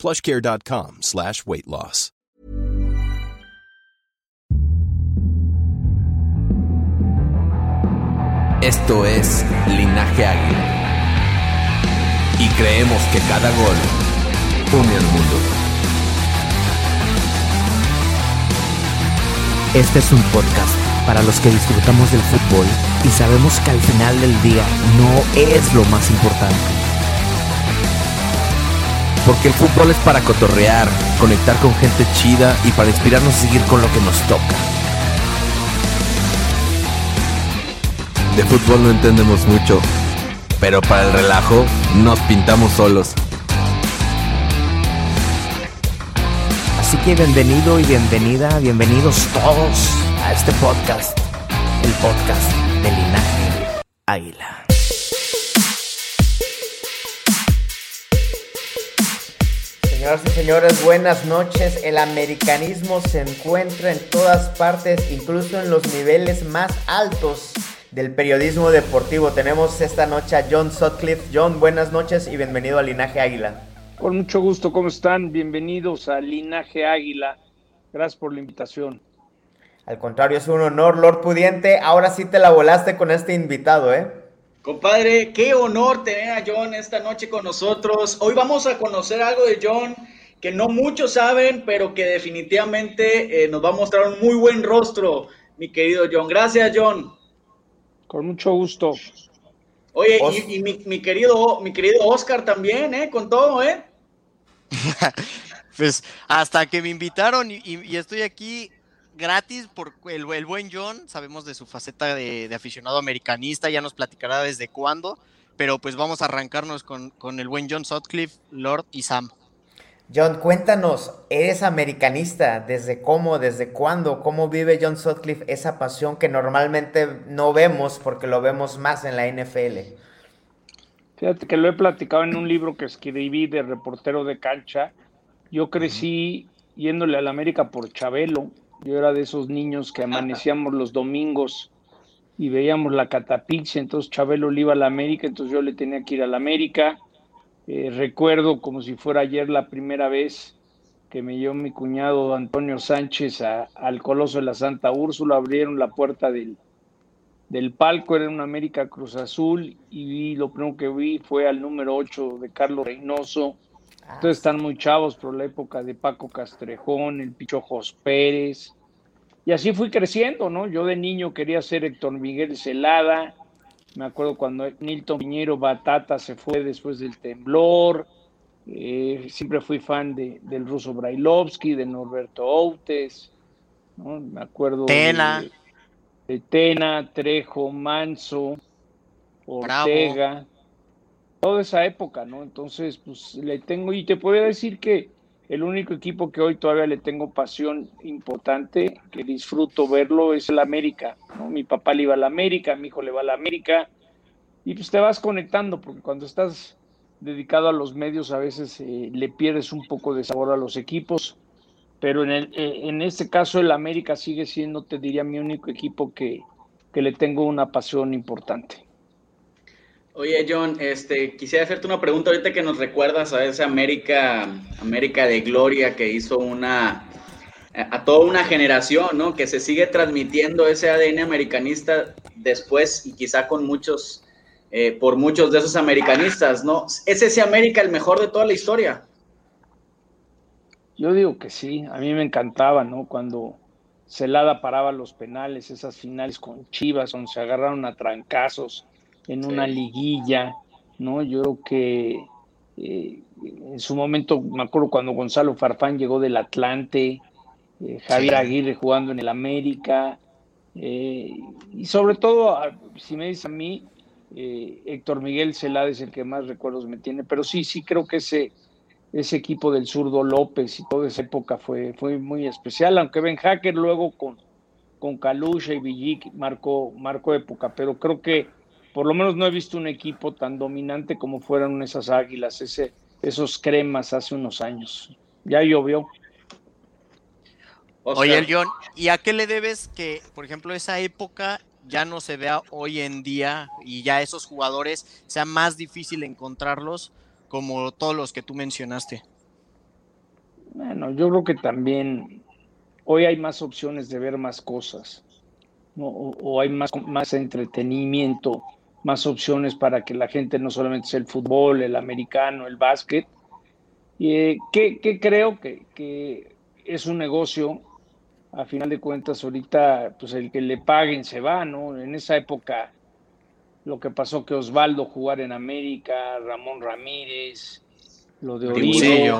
plushcare.com slash weight loss. Esto es Linaje Águila. Y creemos que cada gol une al mundo. Este es un podcast para los que disfrutamos del fútbol y sabemos que al final del día no es lo más importante. Porque el fútbol es para cotorrear, conectar con gente chida y para inspirarnos a seguir con lo que nos toca. De fútbol no entendemos mucho, pero para el relajo nos pintamos solos. Así que bienvenido y bienvenida, bienvenidos todos a este podcast, el podcast de Linaje Águila. Señoras y señores, buenas noches. El americanismo se encuentra en todas partes, incluso en los niveles más altos del periodismo deportivo. Tenemos esta noche a John Sutcliffe. John, buenas noches y bienvenido a Linaje Águila. Con mucho gusto, ¿cómo están? Bienvenidos a Linaje Águila. Gracias por la invitación. Al contrario, es un honor, Lord Pudiente. Ahora sí te la volaste con este invitado, ¿eh? Compadre, qué honor tener a John esta noche con nosotros. Hoy vamos a conocer algo de John que no muchos saben, pero que definitivamente eh, nos va a mostrar un muy buen rostro, mi querido John. Gracias, John. Con mucho gusto. Oye, y, mi, querido, mi querido Oscar también, ¿eh? Con todo, ¿eh? pues hasta que me invitaron y estoy aquí, gratis por el, buen John, sabemos de su faceta de, aficionado americanista, ya nos platicará desde cuándo, pero pues vamos a arrancarnos con, el buen John Sutcliffe, Lord y Sam. John, cuéntanos, ¿eres americanista? ¿Desde cómo? ¿Desde cuándo? ¿Cómo vive John Sutcliffe esa pasión que normalmente no vemos porque lo vemos más en la NFL? Fíjate que lo he platicado en un libro que escribí de reportero de cancha. Yo crecí yéndole a la América por Chabelo, yo era de esos niños que amanecíamos los domingos y veíamos la catapixia, entonces Chabelo le iba a la América, entonces yo le tenía que ir a la América. Eh, recuerdo como si fuera ayer la primera vez que me llevó mi cuñado Antonio Sánchez al Coloso de la Santa Úrsula, abrieron la puerta del, del palco, era una América Cruz Azul, y vi, lo primero que vi fue al número 8 de Carlos Reynoso, entonces están muy chavos por la época de Paco Castrejón, el Pichojos Pérez. Y así fui creciendo, ¿no? Yo de niño quería ser Héctor Miguel Celada. Me acuerdo cuando Nilton Piñero Batata se fue después del temblor. Eh, siempre fui fan de, del ruso Brailovsky, de Norberto Outes. ¿no? Me acuerdo Tena. De, Tena, Trejo, Manso, Ortega toda esa época, ¿no? Entonces, pues le tengo, y te puedo decir que el único equipo que hoy todavía le tengo pasión importante, que disfruto verlo, es el América, ¿no? Mi papá le iba a la América, mi hijo le va a la América, y pues te vas conectando, porque cuando estás dedicado a los medios a veces eh, le pierdes un poco de sabor a los equipos, pero en, el, eh, en este caso el América sigue siendo, te diría, mi único equipo que, que le tengo una pasión importante. Oye, John, este, quisiera hacerte una pregunta ahorita que nos recuerdas a esa América, América de Gloria que hizo una, a toda una generación, ¿no? Que se sigue transmitiendo ese ADN americanista después y quizá con muchos, eh, por muchos de esos americanistas, ¿no? ¿Es ese América el mejor de toda la historia? Yo digo que sí, a mí me encantaba, ¿no? Cuando Celada paraba los penales, esas finales con Chivas, donde se agarraron a trancazos en una liguilla, ¿no? Yo creo que eh, en su momento, me acuerdo cuando Gonzalo Farfán llegó del Atlante, eh, Javier Aguirre jugando en el América, eh, y sobre todo, si me dice a mí, Héctor Miguel Celada es el que más recuerdos me tiene, pero sí, sí creo que ese, ese equipo del zurdo López y toda esa época fue, fue muy especial, aunque Ben Hacker luego con, con Kalusha y Villic marcó, marcó época, pero creo que por lo menos no he visto un equipo tan dominante como fueron esas águilas, ese, esos cremas hace unos años. Ya llovió. Oye, John, ¿y a qué le debes que, por ejemplo, esa época ya no se vea hoy en día y ya esos jugadores sea más difícil encontrarlos como todos los que tú mencionaste? Bueno, yo creo que también hoy hay más opciones de ver más cosas, o, hay más, más entretenimiento, más opciones para que la gente no solamente sea el fútbol, el americano, el básquet. Y, eh, que, creo que, que, es un negocio, a final de cuentas, ahorita, pues el que le paguen se va, ¿no? En esa época lo que pasó que Osvaldo jugar en América, Ramón Ramírez, lo de Oribe.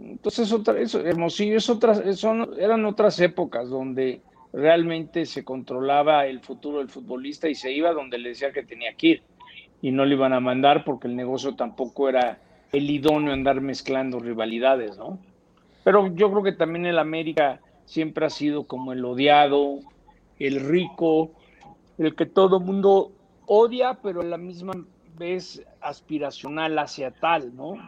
Entonces, otra, eso, Hermosillo, es otras, son, eran otras épocas donde realmente se controlaba el futuro del futbolista y se iba donde le decía que tenía que ir. Y no le iban a mandar porque el negocio tampoco era el idóneo andar mezclando rivalidades, ¿no? Pero yo creo que también el América siempre ha sido como el odiado, el rico, el que todo mundo odia, pero a la misma vez aspiracional hacia tal, ¿no?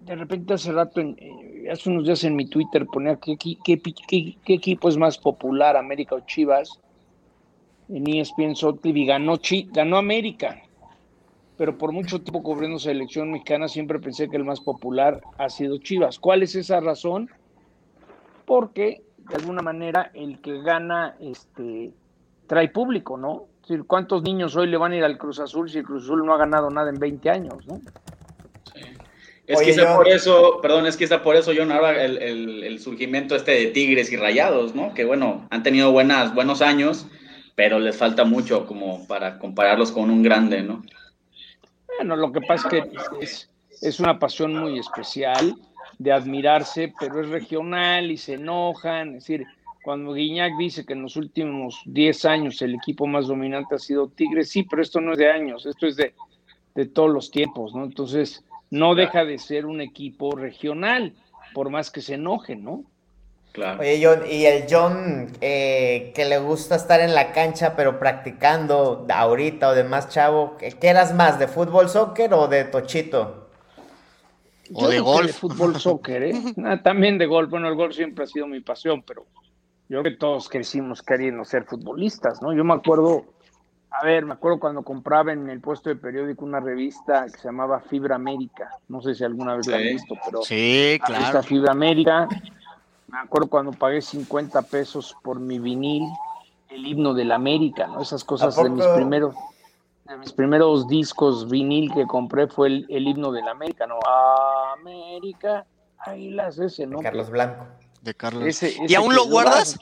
De repente hace rato, eh, hace unos días en mi Twitter ponía qué, equipo es más popular, América o Chivas. En ESPN y ganó, ganó América, pero por mucho tiempo cubriendo selección mexicana siempre pensé que el más popular ha sido Chivas. ¿Cuál es esa razón? Porque de alguna manera el que gana este trae público, ¿no? ¿Cuántos niños hoy le van a ir al Cruz Azul si el Cruz Azul no ha ganado nada en 20 años, no? Es que por eso, perdón, es que está por eso, John, ahora el, surgimiento este de Tigres y Rayados, ¿no? Que bueno, han tenido buenas, buenos años, pero les falta mucho como para compararlos con un grande, ¿no? Bueno, lo que pasa es que es, es una pasión muy especial de admirarse, pero es regional y se enojan, es decir, cuando Guiñac dice que en los últimos 10 años el equipo más dominante ha sido Tigres, sí, pero esto no es de años, esto es de, todos los tiempos, ¿no? Entonces, no deja de ser un equipo regional, por más que se enoje, ¿no? Claro. Oye, John, y el John eh, que le gusta estar en la cancha, pero practicando ahorita o de más chavo, ¿qué eras más, de fútbol, soccer o de tochito? O de golf. De fútbol, soccer, ¿eh? Ah, también de golf. Bueno, el golf siempre ha sido mi pasión, pero yo creo que todos crecimos queriendo ser futbolistas, ¿no? Yo me acuerdo, a ver, me acuerdo cuando compraba en el puesto de periódico una revista que se llamaba Fibra América, no sé si alguna vez la han visto, pero sí, claro. Fibra América, me acuerdo cuando pagué 50 pesos por mi vinil, el himno de la América, ¿no? Esas cosas de mis primeros de mis primeros discos vinil que compré fue el, himno de la América, ¿no? América, las ese, ¿no? Carlos Blanco de Carlos. ¿Y aún lo guardas?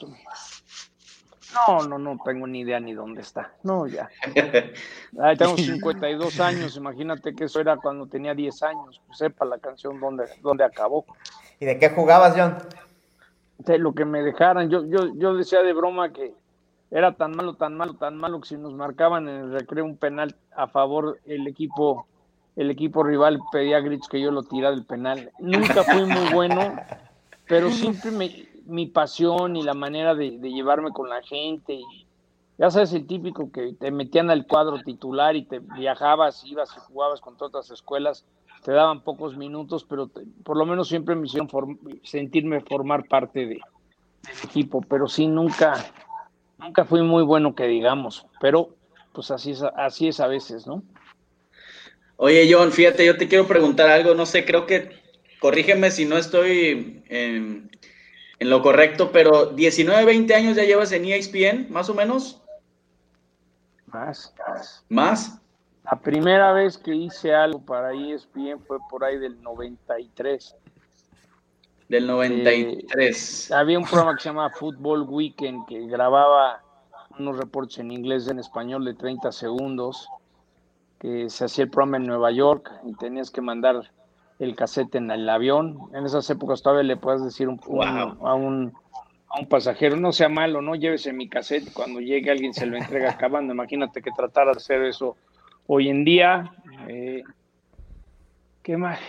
No, no, no tengo ni idea ni dónde está. No, ya. tengo 52 años, imagínate que eso era cuando tenía 10 años. Pues sepa la canción dónde, dónde acabó. ¿Y de qué jugabas, John? De lo que me dejaran. Yo, yo, yo decía de broma que era tan malo, tan malo, tan malo que si nos marcaban en el recreo un penal a favor el equipo, el equipo rival pedía gritos que yo lo tirara del penal. Nunca fui muy bueno pero siempre mi pasión y la manera de, llevarme con la gente, y, ya sabes, el típico que te metían al cuadro titular y te viajabas, ibas y jugabas con todas las escuelas, te daban pocos minutos, pero por lo menos siempre me hicieron sentirme formar parte de, del equipo, pero sí, nunca, nunca fui muy bueno que digamos, pero pues así es, así es a veces, ¿no? Oye, John, fíjate, yo te quiero preguntar algo, no sé, creo que corrígeme si no estoy en, lo correcto, pero 19, 20 años ya llevas en ESPN, más o menos. Más, más. ¿Más? La primera vez que hice algo para ESPN fue por ahí del 93. Del 93. Eh, había un programa que se llamaba Football Weekend que grababa unos reportes en inglés y en español de 30 segundos, que se hacía el programa en Nueva York y tenías que mandar el cassette en el avión. En esas épocas todavía le puedes decir un, a, un, a un pasajero, no sea malo, no llévese mi cassette, cuando llegue alguien se lo entrega acabando. Imagínate que tratara de hacer eso hoy en día. Eh, ¿Qué más?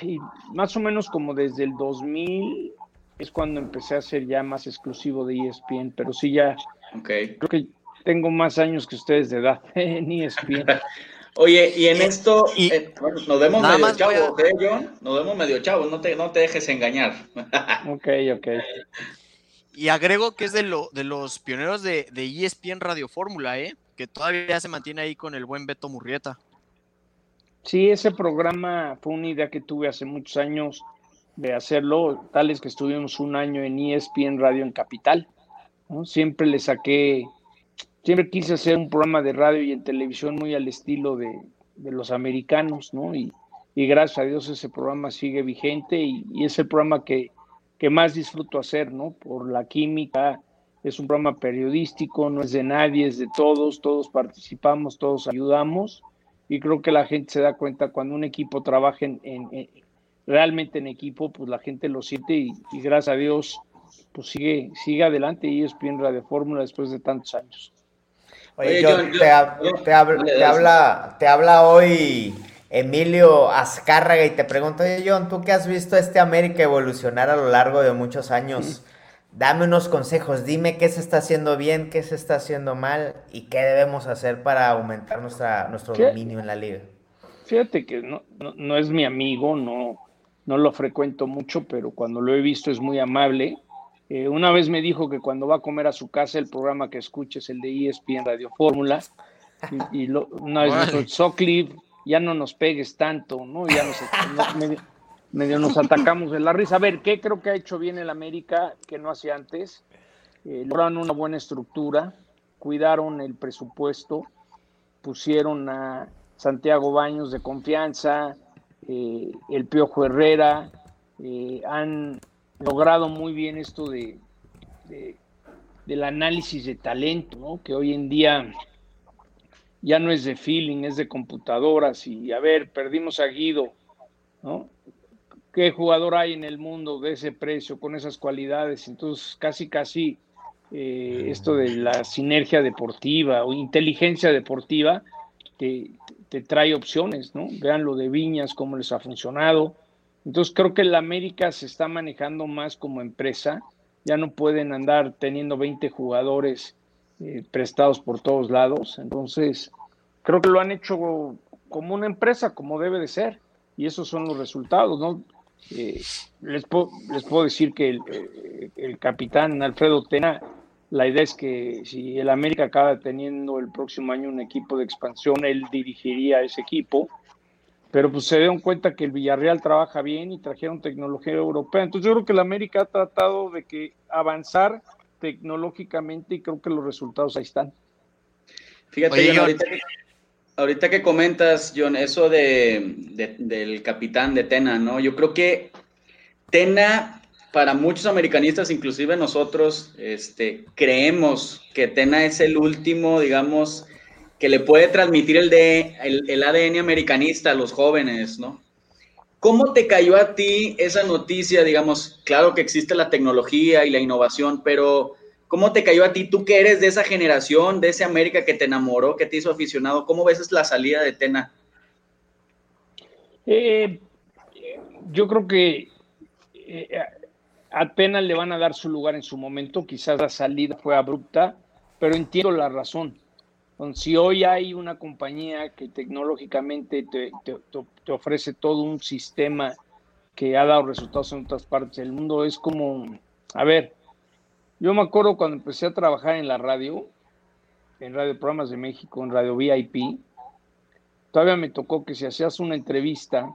más o menos como desde el 2000 es cuando empecé a ser ya más exclusivo de ESPN, pero sí ya okay. creo que tengo más años que ustedes de edad en ESPN. Oye, y en esto eh, nos vemos medio chavos, ¿eh, John? Nos vemos medio chavos, no te, no te dejes engañar. ok, ok. Y agrego que es de, lo, de los pioneros de, de ESPN Radio Fórmula, ¿eh? que todavía se mantiene ahí con el buen Beto Murrieta. Sí, ese programa fue una idea que tuve hace muchos años de hacerlo, tales que estuvimos un año en ESPN Radio en Capital. Siempre le saqué, siempre quise hacer un programa de radio y en televisión muy al estilo de, los americanos, ¿no? Y, gracias a Dios ese programa sigue vigente y, y es el programa que, más disfruto hacer, ¿no? Por la química, es un programa periodístico, no es de nadie, es de todos, todos participamos, todos ayudamos y creo que la gente se da cuenta cuando un equipo trabaja en, realmente en equipo, pues la gente lo siente y, gracias a Dios pues sigue, sigue adelante y es bien Radio Fórmula después de tantos años. Oye, te, habla, te habla hoy Emilio Azcárraga y te pregunto, oye John, tú que has visto este América evolucionar a lo largo de muchos años, dame unos consejos, dime qué se está haciendo bien, qué se está haciendo mal y qué debemos hacer para aumentar nuestra, nuestro dominio en la liga. Fíjate que no, no, es mi amigo, no, no lo frecuento mucho, pero cuando lo he visto es muy amable. Eh, una vez me dijo que cuando va a comer a su casa el programa que escuche es el de ESPN Radio Fórmula. Y, lo, una vez me dijo, Socliffe, ya no nos pegues tanto, ¿no? Ya nos, medio, nos atacamos de la risa. A ver, ¿qué creo que ha hecho bien el América que no hacía antes? Eh, lograron una buena estructura, cuidaron el presupuesto, pusieron a Santiago Baños de confianza, eh, el Piojo Herrera, eh, han logrado muy bien esto de, del análisis de talento, ¿no? que hoy en día ya no es de feeling, es de computadoras y a ver, perdimos a Guido, ¿no? ¿Qué jugador hay en el mundo de ese precio, con esas cualidades? Entonces, casi, casi eh, esto de la sinergia deportiva o inteligencia deportiva te, te, trae opciones, ¿no? Vean lo de Viñas, cómo les ha funcionado. Entonces, creo que la América se está manejando más como empresa. Ya no pueden andar teniendo 20 jugadores eh, prestados por todos lados. Entonces, creo que lo han hecho como una empresa, como debe de ser, y esos son los resultados, ¿no? Eh, les, puedo, les puedo decir que el, eh, el, capitán Alfredo Tena, la idea es que si el América acaba teniendo el próximo año un equipo de expansión, él dirigiría ese equipo, pero pues se dieron cuenta que el Villarreal trabaja bien y trajeron tecnología europea. Entonces yo creo que el América ha tratado de que avanzar tecnológicamente y creo que los resultados ahí están. Fíjate, ahorita, que comentas, John, eso de, del capitán de Tena, ¿no? Yo creo que Tena, para muchos americanistas, inclusive nosotros, este, creemos que Tena es el último, digamos, que le puede transmitir el, de, el ADN americanista a los jóvenes, ¿no? ¿Cómo te cayó a ti esa noticia? Digamos, claro que existe la tecnología y la innovación, pero ¿cómo te cayó a ti? Tú que eres de esa generación, de ese América que te enamoró, que te hizo aficionado, ¿cómo ves la salida de Tena? Eh, yo creo que eh, a le van a dar su lugar en su momento, quizás la salida fue abrupta, pero entiendo la razón si hoy hay una compañía que tecnológicamente te, ofrece todo un sistema que ha dado resultados en otras partes del mundo, es como, a ver, yo me acuerdo cuando empecé a trabajar en la radio, en Radio Programas de México, en Radio VIP, todavía me tocó que si hacías una entrevista,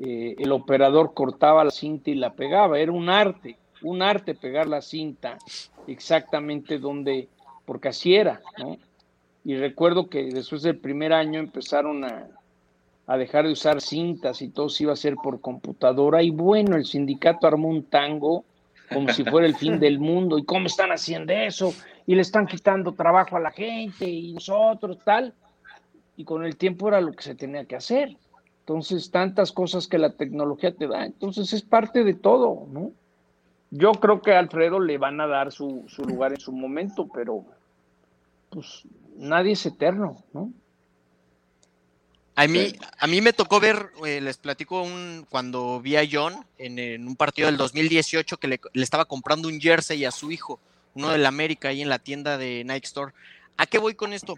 eh, el operador cortaba la cinta y la pegaba, era un arte, un arte pegar la cinta exactamente donde, porque así era, ¿no? Y recuerdo que después del primer año empezaron a, dejar de usar cintas y todo se iba a hacer por computadora y bueno, el sindicato armó un tango como si fuera el fin del mundo y cómo están haciendo eso y le están quitando trabajo a la gente y nosotros tal y con el tiempo era lo que se tenía que hacer. Entonces, tantas cosas que la tecnología te da. Entonces, es parte de todo, ¿no? Yo creo que a Alfredo le van a dar su, su lugar en su momento, pero pues nadie es eterno, ¿no? A mí, a mí me tocó ver, eh, les platico un, cuando vi a John en, un partido del 2018 que le, estaba comprando un jersey a su hijo, uno del América ahí en la tienda de Nike Store. ¿A qué voy con esto?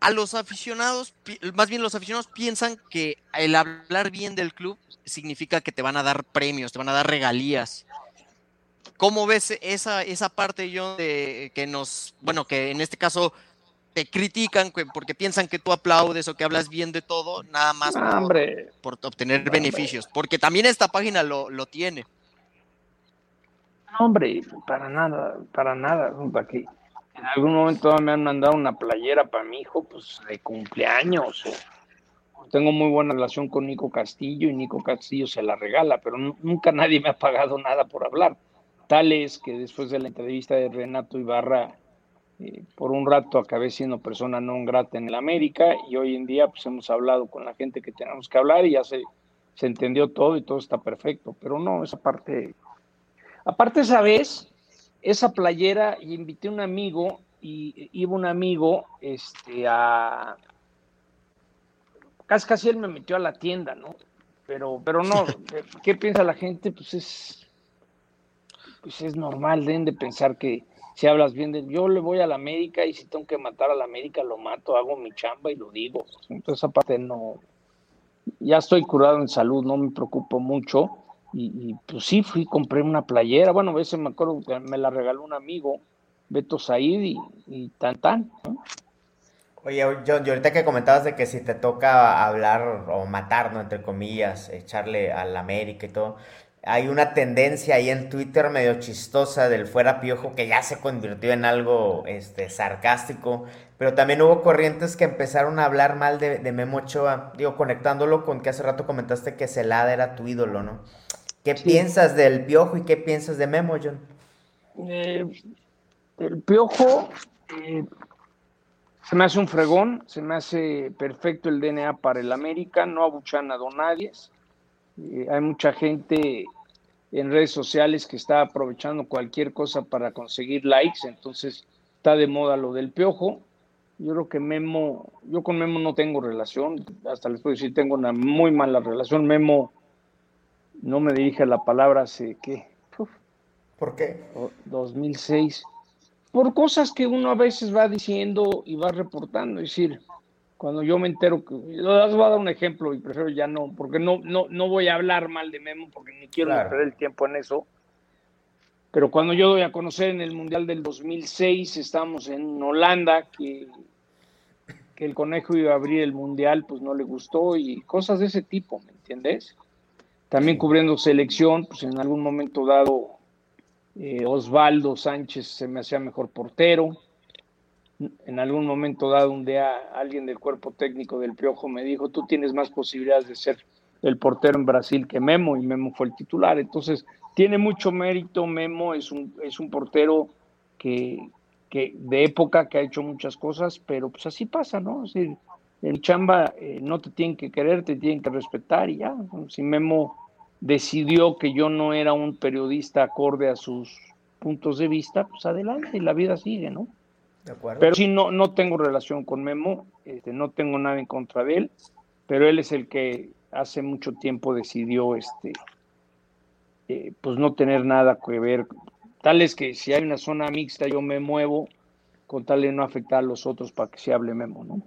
A los aficionados, más bien los aficionados piensan que el hablar bien del club significa que te van a dar premios, te van a dar regalías. ¿Cómo ves esa, esa parte, John, de que nos, bueno, que en este caso te critican porque piensan que tú aplaudes o que hablas bien de todo, nada más por, obtener beneficios, porque también esta página lo, lo tiene. No, hombre, para nada, para nada, aquí. En algún momento me han mandado una playera para mi hijo, pues de cumpleaños. Tengo muy buena relación con Nico Castillo y Nico Castillo se la regala, pero nunca nadie me ha pagado nada por hablar. Tal es que después de la entrevista de Renato Ibarra eh, por un rato acabé siendo persona no grata en el América y hoy en día pues hemos hablado con la gente que tenemos que hablar y ya se, se entendió todo y todo está perfecto, pero no, esa parte, aparte esa vez, esa playera, y invité a un amigo y iba un amigo este, a... Casi, casi él me metió a la tienda, ¿no? Pero, pero no, ¿qué piensa la gente? Pues es, pues es normal, deben de pensar que, si hablas bien de yo le voy a la América y si tengo que matar a la América lo mato, hago mi chamba y lo digo. Entonces aparte no, ya estoy curado en salud, no me preocupo mucho. Y, pues sí, fui, compré una playera, bueno, a veces me acuerdo que me la regaló un amigo, Beto Said, y, y tan tan. Oye, John, y ahorita que comentabas de que si te toca hablar o matar, ¿no? Entre comillas, echarle a la América y todo, hay una tendencia ahí en Twitter medio chistosa del fuera piojo que ya se convirtió en algo este, sarcástico, pero también hubo corrientes que empezaron a hablar mal de, Memo Ochoa, digo, conectándolo con que hace rato comentaste que Celada era tu ídolo, ¿no? ¿Qué piensas del piojo y qué piensas de Memo, John? Eh, el piojo eh, se me hace un fregón, se me hace perfecto el DNA para el América, no abuchan a Donadies eh, hay mucha gente en redes sociales que está aprovechando cualquier cosa para conseguir likes, entonces está de moda lo del piojo. Yo creo que Memo, yo con Memo no tengo relación, hasta les puedo decir, tengo una muy mala relación. Memo no me dirige la palabra hace, ¿qué? ¿Por qué? 2006. Por cosas que uno a veces va diciendo y va reportando, es decir, cuando yo me entero que les voy a dar un ejemplo y prefiero ya no, porque no, no, no voy a hablar mal de Memo porque ni quiero perder el tiempo en eso. Pero cuando yo doy a conocer en el Mundial del 2006, estamos en Holanda, que, que el conejo iba a abrir el Mundial, pues no le gustó y cosas de ese tipo, ¿me entiendes? También cubriendo selección, pues en algún momento dado eh, Osvaldo Sánchez se me hacía mejor portero en algún momento dado un día alguien del cuerpo técnico del Piojo me dijo, tú tienes más posibilidades de ser el portero en Brasil que Memo y Memo fue el titular. Entonces, tiene mucho mérito, Memo es un, es un portero que, que de época que ha hecho muchas cosas, pero pues así pasa, ¿no? Es decir, el chamba eh, no te tienen que querer, te tienen que respetar y ya. Si Memo decidió que yo no era un periodista acorde a sus puntos de vista, pues adelante, la vida sigue, ¿no? Pero sí, no, no tengo relación con Memo, este, no tengo nada en contra de él, pero él es el que hace mucho tiempo decidió este, eh, pues no tener nada que ver. Tal es que si hay una zona mixta yo me muevo con tal de no afectar a los otros para que se hable Memo, ¿no?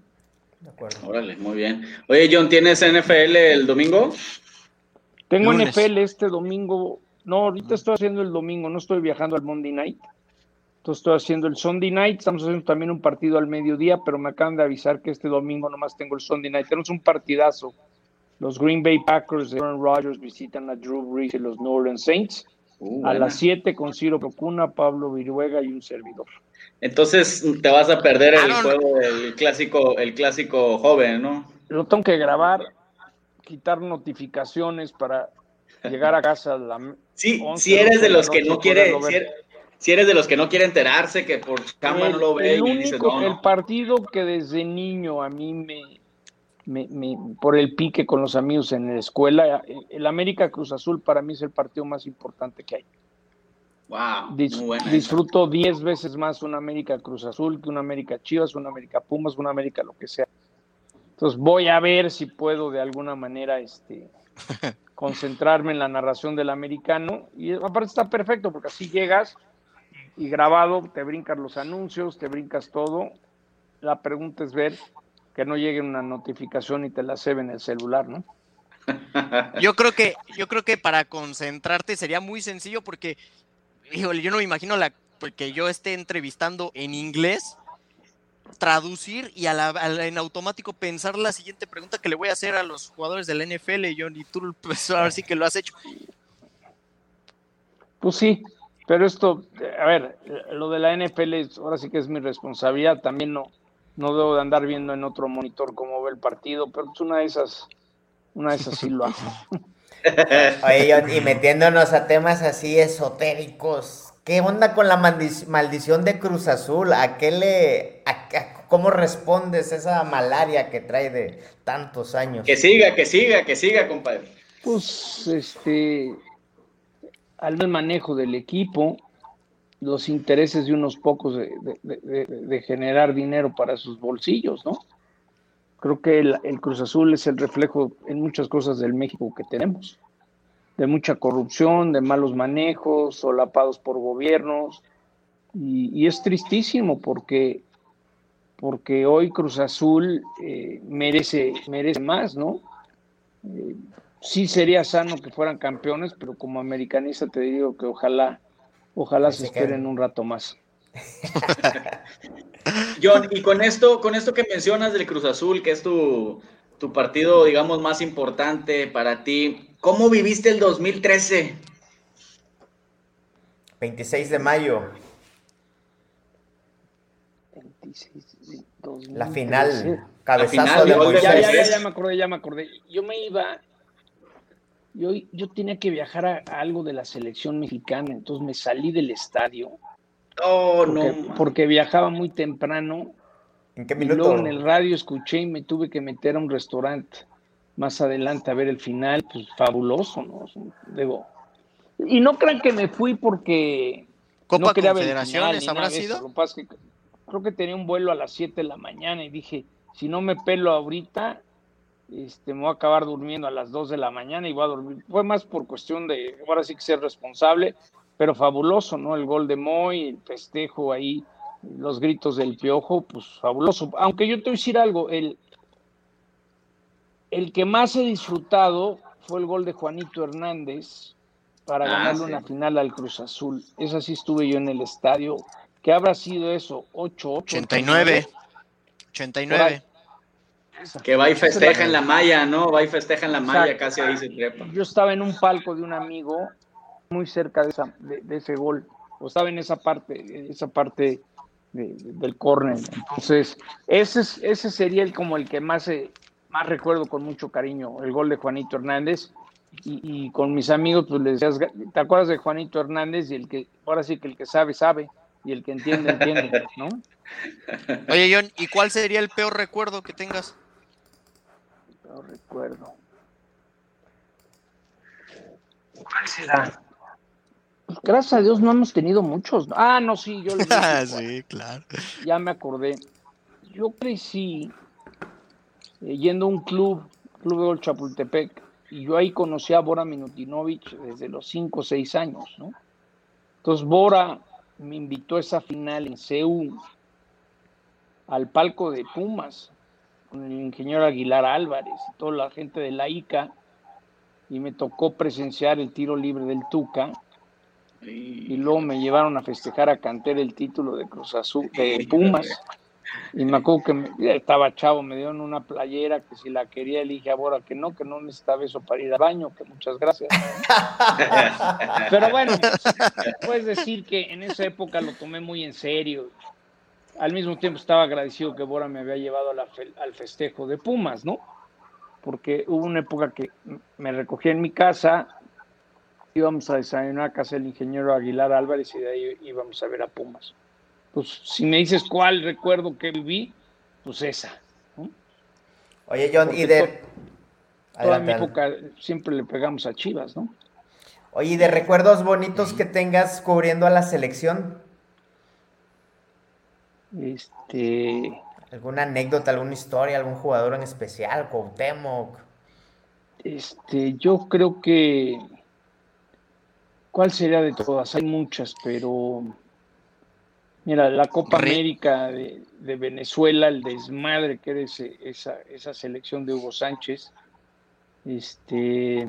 De acuerdo. Órale, muy bien. Oye, John, ¿tienes NFL el domingo? Tengo NFL este domingo. No, ahorita estoy haciendo el domingo, no estoy viajando al Monday Night. Entonces estoy haciendo el Sunday Night, estamos haciendo también un partido al mediodía, pero me acaban de avisar que este domingo nomás tengo el Sunday Night. Tenemos un partidazo. Los Green Bay Packers de Aaron Rodgers visitan a Drew Brees y los New Orleans Saints. Uh, a las 7 con Ciro Procuna, Pablo Viruega y un servidor. Entonces te vas a perder el juego, el clásico, el clásico joven, ¿no? Lo tengo que grabar, quitar notificaciones para llegar a casa a la Sí, si eres de los que no quiere, si eres de los que no quiere enterarse, que por cámara no lo ve el y dices, no, El partido que desde niño a mí me, me, por el pique con los amigos en la escuela, el América Cruz Azul para mí es el partido más importante que hay. Wow, disfruto diez veces más un América Cruz Azul que un América Chivas, un América Pumas, un América lo que sea. Entonces voy a ver si puedo de alguna manera este, concentrarme en la narración del americano. Y aparte está perfecto, porque así llegas y grabado, te brincas los anuncios, te brincas todo. La pregunta es ver que no llegue una notificación y te la cebe en el celular, ¿no? Yo creo que, yo creo que para concentrarte sería muy sencillo porque, híjole, yo no me imagino la, porque yo esté entrevistando en inglés, traducir y a la, en automático pensar la siguiente pregunta que le voy a hacer a los jugadores del NFL, John, y tú pues ahora sí que lo has hecho. Pues sí, pero esto, a ver, lo de la NFL ahora sí que es mi responsabilidad, también no, no debo de andar viendo en otro monitor cómo ve el partido, pero es una de esas, una de esas sí lo hago. Oye, y metiéndonos a temas así esotéricos, ¿qué onda con la maldición de Cruz Azul? ¿A qué le, cómo respondes esa malaria que trae de tantos años? Que siga, que siga, que siga, compadre. Pues, este, al manejo del equipo, los intereses de unos pocos de, generar dinero para sus bolsillos, ¿no? Creo que el, Cruz Azul es el reflejo en muchas cosas del México que tenemos, de mucha corrupción, de malos manejos, solapados por gobiernos, y, es tristísimo porque, porque hoy Cruz Azul eh, merece, merece más, ¿no? Eh, sí sería sano que fueran campeones, pero como americanista te digo que ojalá Ojalá se esperen un rato más. John, y con esto, con esto que mencionas del Cruz Azul, que es tu, partido, digamos, más importante para ti, ¿cómo viviste el 2013? 26 de mayo. 26 La final. Cabezazo de Ya, ya, ya me acordé, ya me acordé. Yo me iba yo, yo tenía que viajar a, algo de la selección mexicana, entonces me salí del estadio. Oh, porque, no. Porque viajaba muy temprano. ¿En qué minuto? Y luego en el radio escuché y me tuve que meter a un restaurante más adelante a ver el final, pues fabuloso, ¿no? Digo, y no crean que me fui porque Copa no quería Confederaciones habrá sido. creo que tenía un vuelo a las 7 de la mañana y dije, si no me pelo ahorita, este, me voy a acabar durmiendo a las 2 de la mañana y voy a dormir. Fue más por cuestión de, ahora sí que ser responsable, pero fabuloso, ¿no? El gol de Moy, el festejo ahí, los gritos del piojo, pues fabuloso. Aunque yo te voy a decir algo, el, el que más he disfrutado fue el gol de Juanito Hernández para ah, ganarle una final al Cruz Azul. Esa sí estuve yo en el estadio. ¿Qué habrá sido eso? 8-8. 89. 89. Que va y festeja en la malla, ¿no? Va y festeja en la malla, casi ahí se trepa. Yo estaba en un palco de un amigo muy cerca de, esa, de, ese gol, o estaba en esa parte, esa parte del córner. Entonces, ese, ese sería el, como el que más, eh, más recuerdo con mucho cariño, el gol de Juanito Hernández. Y, con mis amigos, pues les decías, ¿te acuerdas de Juanito Hernández? Y el que, ahora sí que el que sabe, sabe, y el que entiende, entiende, ¿no? Oye, John, ¿y cuál sería el peor recuerdo que tengas? No recuerdo. ¿Cuál será? Pues, gracias a Dios no hemos tenido muchos. Ah, no, sí, yo Sí, claro. Ya me acordé. Yo crecí eh, yendo a un club, Club de Gol Chapultepec, y yo ahí conocí a Bora Minutinovich desde los 5 o 6 años, ¿no? Entonces Bora me invitó a esa final en CEU al palco de Pumas con el ingeniero Aguilar Álvarez y toda la gente de la ICA, y me tocó presenciar el tiro libre del Tuca, y luego me llevaron a festejar a cantar el título de Cruz Azul, de Pumas. Y me acuerdo que estaba chavo, me dieron una playera que si la quería le dije a que no, que no necesitaba eso para ir al baño, que muchas gracias. Pero bueno, puedes decir que en esa época lo tomé muy en serio al mismo tiempo estaba agradecido que Bora me había llevado al festejo de Pumas, ¿no? Porque hubo una época que me recogía en mi casa, íbamos a desayunar a casa del ingeniero Aguilar Álvarez y de ahí íbamos a ver a Pumas. Pues si me dices cuál recuerdo que viví, pues esa. Oye, John, y de... Toda mi época siempre le pegamos a Chivas, ¿no? Oye, ¿y de recuerdos bonitos que tengas cubriendo a la selección? Este. ¿Alguna anécdota, alguna historia, algún jugador en especial, Cuauhtémoc? Este, yo creo que ¿cuál sería de todas? Hay muchas, pero mira, la Copa América de, Venezuela, el desmadre que era esa, esa selección de Hugo Sánchez. Este,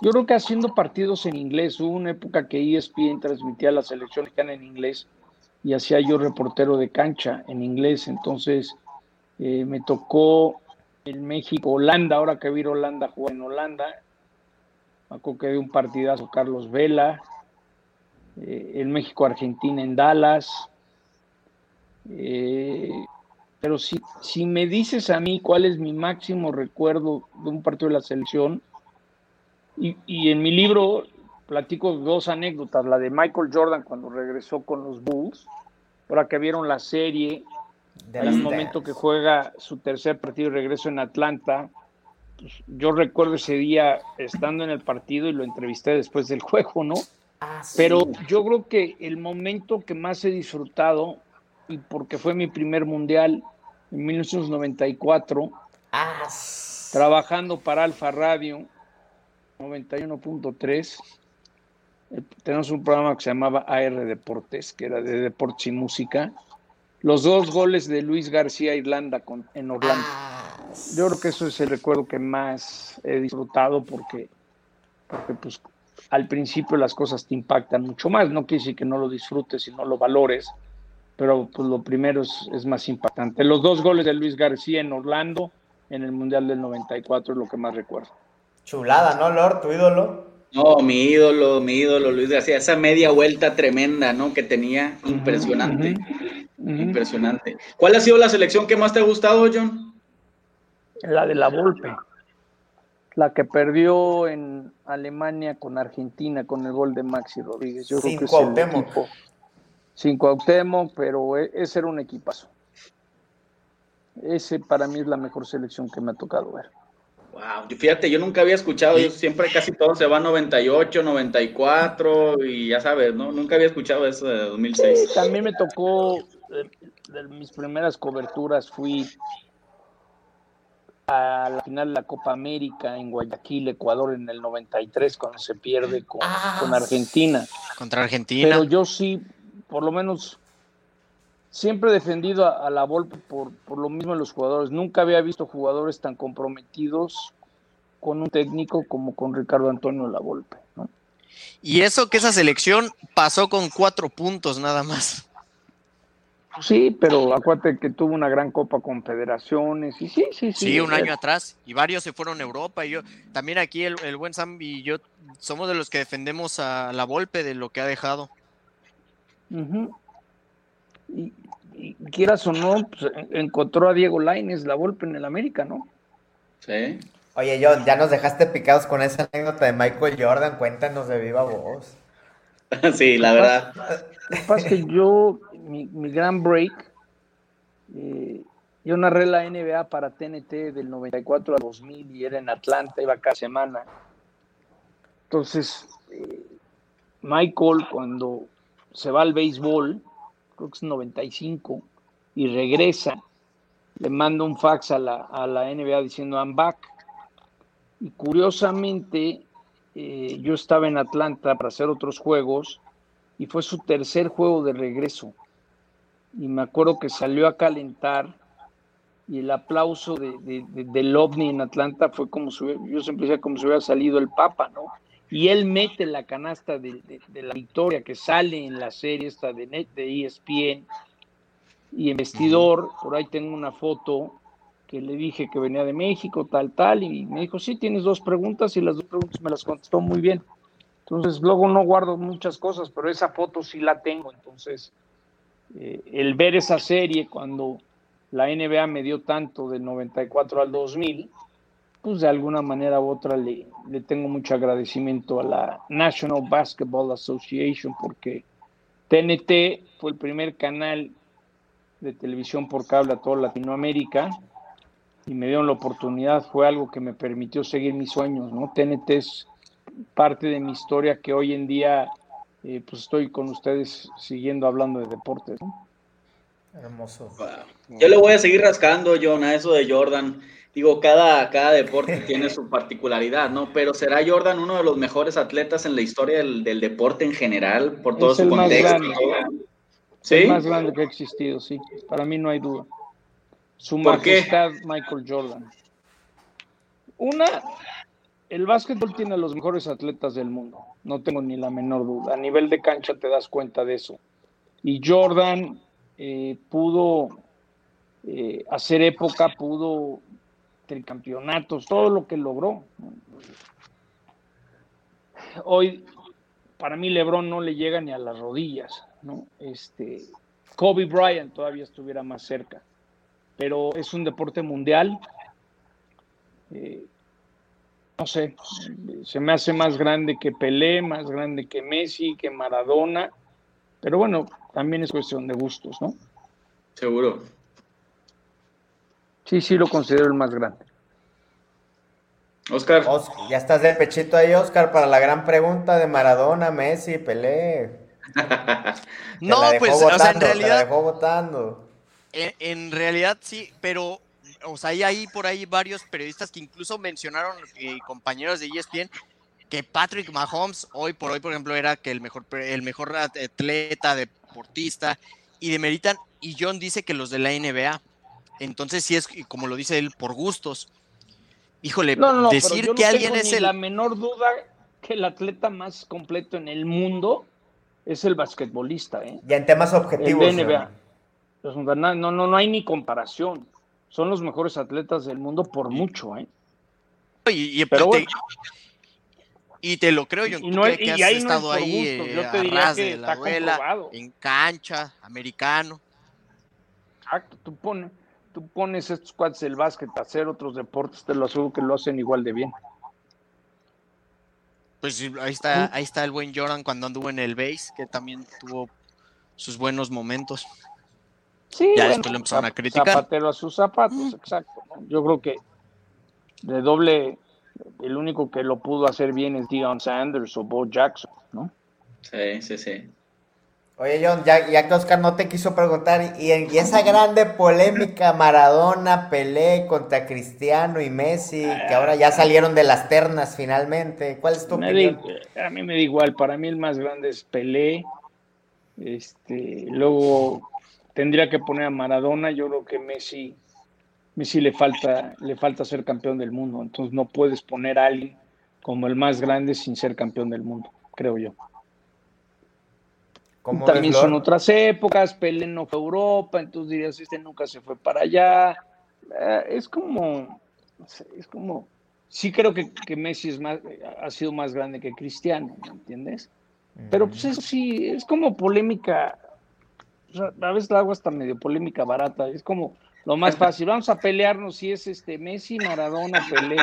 yo creo que haciendo partidos en inglés, hubo una época que ESPN transmitía la selección mexicana en inglés y hacía yo reportero de cancha en inglés. Entonces eh, me tocó el México-Holanda, ahora que vi Holanda jugar en Holanda. Me acuerdo que vi un partidazo Carlos Vela. Eh, el México-Argentina en Dallas. Eh, pero si, si me dices a mí cuál es mi máximo recuerdo de un partido de la selección, y en mi libro platico dos anécdotas, la de Michael Jordan cuando regresó con los Bulls, ahora que vieron la serie, en el momento que juega su tercer partido y regreso en Atlanta, pues, yo recuerdo ese día estando en el partido y lo entrevisté después del juego, ¿no? Ah, Pero yo creo que el momento que más he disfrutado, y porque fue mi primer mundial en 1994, ah, trabajando para Alfa Radio 91.3, tenemos un programa que se llamaba AR Deportes, que era de deportes y música. Los dos goles de Luis García Irlanda con, en Orlando. Ah, Yo creo que eso es el recuerdo que más he disfrutado porque, porque pues, al principio las cosas te impactan mucho más. No quiere decir que no lo disfrutes y no lo valores, pero pues, lo primero es, es más impactante. Los dos goles de Luis García en Orlando en el Mundial del 94 es lo que más recuerdo. Chulada, ¿no, Lord? ¿Tu ídolo? No, mi ídolo, mi ídolo, Luis García, esa media vuelta tremenda, ¿no? Que tenía, impresionante, impresionante. ¿Cuál ha sido la selección que más te ha gustado, John? La de la Volpe, la que perdió en Alemania con Argentina con el gol de Maxi Rodríguez. Yo creo que es el equipo. Sin Cuauhtémoc, pero ese era un equipazo. Ese para mí es la mejor selección que me ha tocado ver. Wow, fíjate, yo nunca había escuchado, yo siempre casi todo se va a 98, 94 y ya sabes, ¿no? Nunca había escuchado eso de 2006. también me tocó, de, mis primeras coberturas fui a la final de la Copa América en Guayaquil, Ecuador, en el 93, cuando se pierde con, ah, con Argentina. Contra Argentina. Pero yo sí, por lo menos siempre he defendido a, la Volpe por, por, lo mismo de los jugadores. Nunca había visto jugadores tan comprometidos con un técnico como con Ricardo Antonio La Volpe. ¿no? Y eso que esa selección pasó con cuatro puntos nada más. Sí, pero acuérdate que tuvo una gran Copa Confederaciones y sí, sí, sí. Sí, un año atrás y varios se fueron a Europa y yo también aquí el, el buen Sam y yo somos de los que defendemos a la Volpe de lo que ha dejado. Y, quieras o no, pues, encontró a Diego Laines la Volpe en el América, ¿no? Sí. Oye, John, ya nos dejaste picados con esa anécdota de Michael Jordan, cuéntanos de viva voz. sí, la verdad. Lo que pasa es que yo, mi, gran break, eh, yo narré la NBA para TNT del 94 a 2000 y era en Atlanta, iba cada semana. Entonces, eh, Michael, cuando se va al béisbol, creo que es 95, y regresa, le manda un fax a la, a la NBA diciendo I'm back. Y curiosamente, eh, yo estaba en Atlanta para hacer otros juegos y fue su tercer juego de regreso. Y me acuerdo que salió a calentar y el aplauso de, del OVNI en Atlanta fue como si, yo siempre decía como si hubiera salido el Papa, ¿no? Y él mete la canasta de, la victoria que sale en la serie esta de, Net, de ESPN y en vestidor, por ahí tengo una foto que le dije que venía de México, tal, tal, y me dijo, sí, tienes dos preguntas y las dos preguntas me las contestó muy bien. Entonces, luego no guardo muchas cosas, pero esa foto sí la tengo. Entonces, eh, el ver esa serie cuando la NBA me dio tanto del 94 al 2000, pues de alguna manera u otra le, le tengo mucho agradecimiento a la National Basketball Association porque TNT fue el primer canal de televisión por cable a toda Latinoamérica y me dieron la oportunidad, fue algo que me permitió seguir mis sueños, ¿no? TNT es parte de mi historia que hoy en día eh, pues estoy con ustedes siguiendo hablando de deportes, ¿no? Hermoso. Yo le voy a seguir rascando, John, a eso de Jordan. Digo, cada, cada deporte tiene su particularidad, ¿no? Pero ¿será Jordan uno de los mejores atletas en la historia del, deporte en general, por todo su contexto? ¿Sí? El más grande que ha existido, sí. Para mí no hay duda. Su majestad Michael Jordan. Una, el básquetbol tiene a los mejores atletas del mundo, no tengo ni la menor duda. A nivel de cancha te das cuenta de eso. Y Jordan eh, pudo eh, hacer época, pudo tricampeonatos, todo lo que logró. Hoy, para mí, LeBron no le llega ni a las rodillas, ¿no? Este, Kobe Bryant todavía estuviera más cerca, pero es un deporte mundial. Eh, no sé, se me hace más grande que Pelé, más grande que Messi, que Maradona, pero bueno, también es cuestión de gustos, ¿no? Seguro. Sí, sí lo considero el más grande. Oscar. ya estás de pechito ahí, Oscar, para la gran pregunta de Maradona, Messi, Pelé. no, pues, o sea, en realidad. dejó votando. En, realidad sí, pero, o sea, hay ahí por ahí varios periodistas que incluso mencionaron, eh, compañeros de ESPN, que Patrick Mahomes hoy por hoy, por ejemplo, era que el mejor, el mejor atleta, deportista, y demeritan, y John dice que los de la NBA. Entonces sí es, como lo dice él, por gustos. Híjole, decir que alguien es el... La menor duda que el atleta más completo en el mundo es el basquetbolista, ¿eh? Ya en temas objetivos. El NBA. No, no, no hay ni comparación. Son los mejores atletas del mundo por mucho, ¿eh? Y, pero y te lo creo, yo. Y, no, que has estado ahí yo te diría que está comprobado. en cancha, americano. Exacto, tú pones, tú pones estos cuates del básquet a hacer otros deportes, te lo aseguro que lo hacen igual de bien. Pues ahí está, ahí está el buen Jordan cuando anduvo en el base, que también tuvo sus buenos momentos. Sí, ya después lo empezaron a criticar. Zapatero a sus zapatos, exacto. Yo creo que de doble el único que lo pudo hacer bien es Dion Sanders o Bo Jackson, ¿no? Sí, sí, sí. Oye, John, ya, ya que Oscar no te quiso preguntar, y, esa grande polémica Maradona, Pelé contra Cristiano y Messi, que ahora ya salieron de las ternas finalmente, ¿cuál es tu opinión? a mí me da igual, para mí el más grande es Pelé, este, luego tendría que poner a Maradona, yo creo que Messi Messi le falta, le falta ser campeón del mundo, entonces no puedes poner a alguien como el más grande sin ser campeón del mundo, creo yo. También son otras épocas, Pelé no fue a Europa, entonces dirías, este nunca se fue para allá. Eh, es como, es como, sí creo que, Messi es más, ha sido más grande que Cristiano, ¿me entiendes? Pero pues eso sí, es como polémica, a veces la hago hasta medio polémica barata, es como, lo más fácil, vamos a pelearnos si es este Messi, Maradona, Pelé.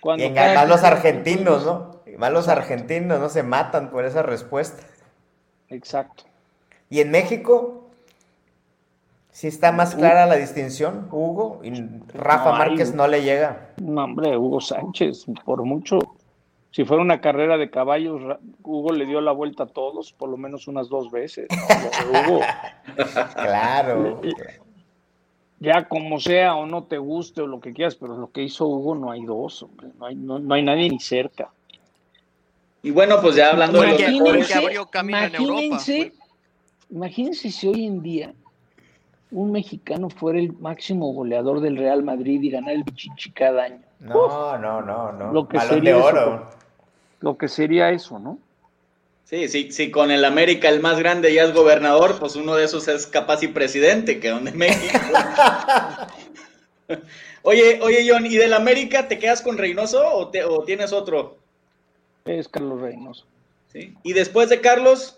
Cuando y más los argentinos, ¿no? Más los argentinos, ¿no? Se matan por esa respuesta. Exacto. ¿Y en México? ¿Sí está más clara la distinción, Hugo? Y Rafa Márquez no le llega. No, hombre, Hugo Sánchez, por mucho. Si fuera una carrera de caballos, Hugo le dio la vuelta a todos, por lo menos unas dos veces. Hugo. claro ya como sea o no te guste o lo que quieras, pero lo que hizo Hugo no hay dos, hombre, no hay, no, hay nadie ni cerca. Y bueno, pues ya hablando de los imagínense, imagínense si hoy en día un mexicano fuera el máximo goleador del Real Madrid y ganara el Bichichi cada año. No, no, no, no. Lo que sería oro. lo que sería eso, ¿no? Sí, sí, sí, con el América el más grande ya es gobernador, pues uno de esos es capaz y presidente, que donde México. oye, oye, John, ¿y del América te quedas con Reynoso o, o tienes otro? Es Carlos Reynoso. ¿Sí? ¿Y después de Carlos?